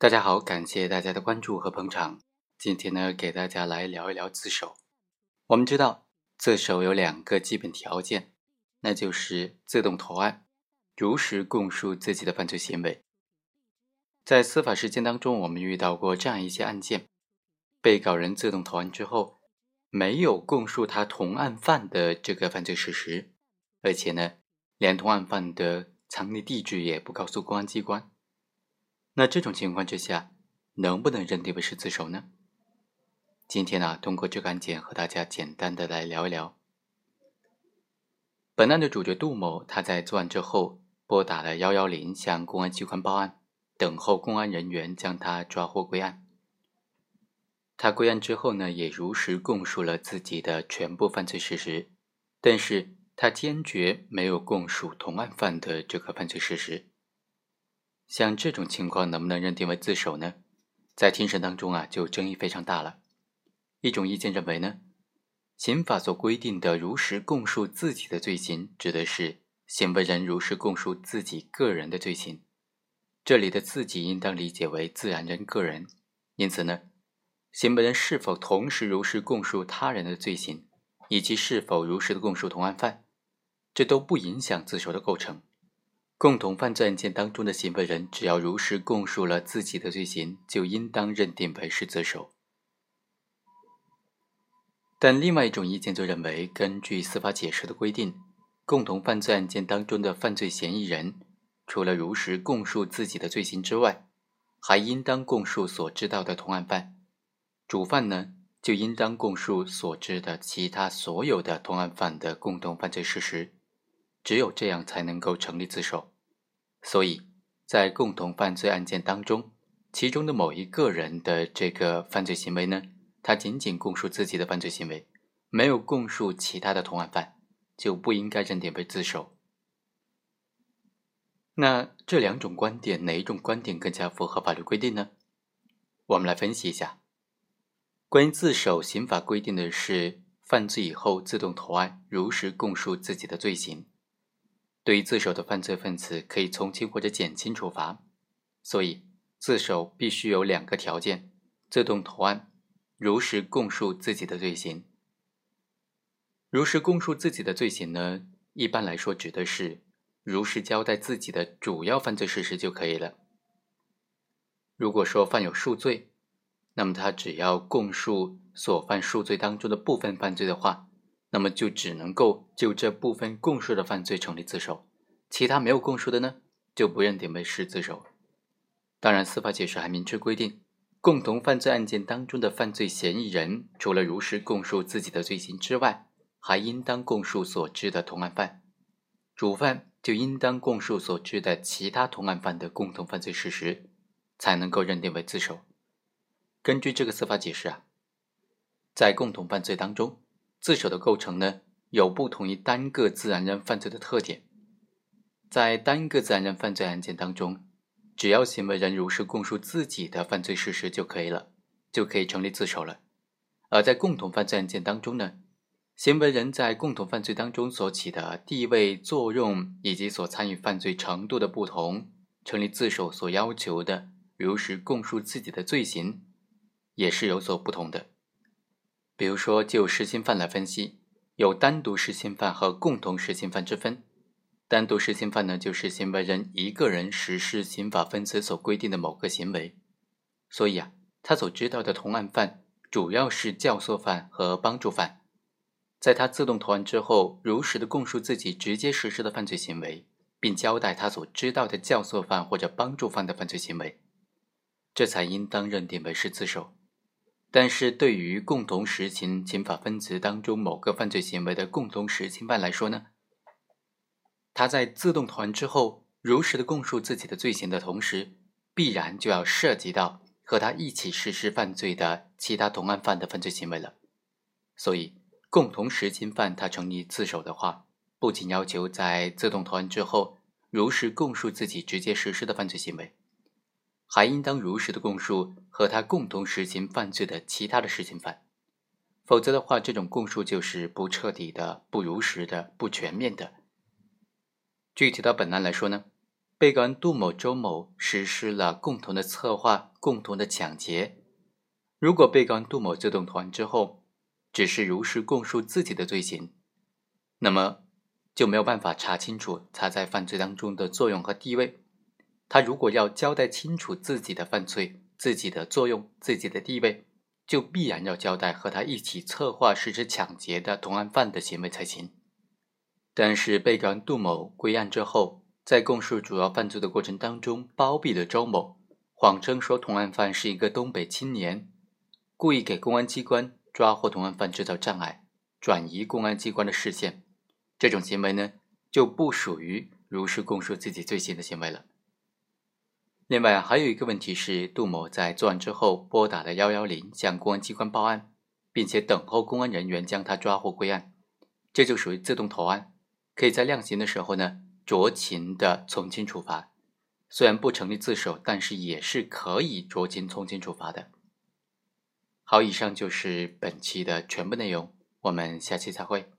大家好，感谢大家的关注和捧场。今天呢，给大家来聊一聊自首。我们知道，自首有两个基本条件，那就是自动投案，如实供述自己的犯罪行为。在司法实践当中，我们遇到过这样一些案件：被告人自动投案之后，没有供述他同案犯的这个犯罪事实，而且呢，连同案犯的藏匿地址也不告诉公安机关。那这种情况之下，能不能认定为是自首呢？今天呢，通过这个案件和大家简单的来聊一聊。本案的主角杜某，他在作案之后拨打了幺幺零，向公安机关报案，等候公安人员将他抓获归案。他归案之后呢，也如实供述了自己的全部犯罪事实，但是他坚决没有供述同案犯的这个犯罪事实。像这种情况能不能认定为自首呢？在庭审当中啊，就争议非常大了。一种意见认为呢，刑法所规定的如实供述自己的罪行，指的是行为人如实供述自己个人的罪行。这里的自己应当理解为自然人个人。因此呢，行为人是否同时如实供述他人的罪行，以及是否如实的供述同案犯，这都不影响自首的构成。共同犯罪案件当中的行为人，只要如实供述了自己的罪行，就应当认定为是自首。但另外一种意见就认为，根据司法解释的规定，共同犯罪案件当中的犯罪嫌疑人，除了如实供述自己的罪行之外，还应当供述所知道的同案犯；主犯呢，就应当供述所知的其他所有的同案犯的共同犯罪事实。只有这样才能够成立自首。所以，在共同犯罪案件当中，其中的某一个人的这个犯罪行为呢，他仅仅供述自己的犯罪行为，没有供述其他的同案犯，就不应该认定为自首。那这两种观点，哪一种观点更加符合法律规定呢？我们来分析一下。关于自首，刑法规定的是犯罪以后自动投案，如实供述自己的罪行。对于自首的犯罪分子，可以从轻或者减轻处罚，所以自首必须有两个条件：自动投案，如实供述自己的罪行。如实供述自己的罪行呢，一般来说指的是如实交代自己的主要犯罪事实就可以了。如果说犯有数罪，那么他只要供述所犯数罪当中的部分犯罪的话。那么就只能够就这部分供述的犯罪成立自首，其他没有供述的呢，就不认定为是自首。当然，司法解释还明确规定，共同犯罪案件当中的犯罪嫌疑人，除了如实供述自己的罪行之外，还应当供述所知的同案犯；主犯就应当供述所知的其他同案犯的共同犯罪事实，才能够认定为自首。根据这个司法解释啊，在共同犯罪当中。自首的构成呢，有不同于单个自然人犯罪的特点。在单个自然人犯罪案件当中，只要行为人如实供述自己的犯罪事实就可以了，就可以成立自首了。而在共同犯罪案件当中呢，行为人在共同犯罪当中所起的地位作用以及所参与犯罪程度的不同，成立自首所要求的如实供述自己的罪行，也是有所不同的。比如说，就实行犯来分析，有单独实行犯和共同实行犯之分。单独实行犯呢，就是行为人一个人实施刑法分则所规定的某个行为，所以啊，他所知道的同案犯主要是教唆犯和帮助犯。在他自动投案之后，如实的供述自己直接实施的犯罪行为，并交代他所知道的教唆犯或者帮助犯的犯罪行为，这才应当认定为是自首。但是对于共同实行刑法分则当中某个犯罪行为的共同实行犯来说呢，他在自动投案之后，如实的供述自己的罪行的同时，必然就要涉及到和他一起实施犯罪的其他同案犯的犯罪行为了。所以，共同实行犯他成立自首的话，不仅要求在自动投案之后如实供述自己直接实施的犯罪行为。还应当如实的供述和他共同实行犯罪的其他的实行犯，否则的话，这种供述就是不彻底的、不如实的、不全面的。具体到本案来说呢，被告人杜某、周某实施了共同的策划、共同的抢劫。如果被告人杜某自动投案之后，只是如实供述自己的罪行，那么就没有办法查清楚他在犯罪当中的作用和地位。他如果要交代清楚自己的犯罪、自己的作用、自己的地位，就必然要交代和他一起策划实施抢劫的同案犯的行为才行。但是被告人杜某归案之后，在供述主要犯罪的过程当中，包庇了周某，谎称说同案犯是一个东北青年，故意给公安机关。抓获同案犯制造障碍，转移公安机关的视线，这种行为呢就不属于如实供述自己罪行的行为了。另外还有一个问题是，杜某在作案之后拨打了幺幺零向公安机关报案，并且等候公安人员将他抓获归案，这就属于自动投案，可以在量刑的时候呢酌情的从轻处罚。虽然不成立自首，但是也是可以酌情从轻处罚的。好，以上就是本期的全部内容，我们下期再会。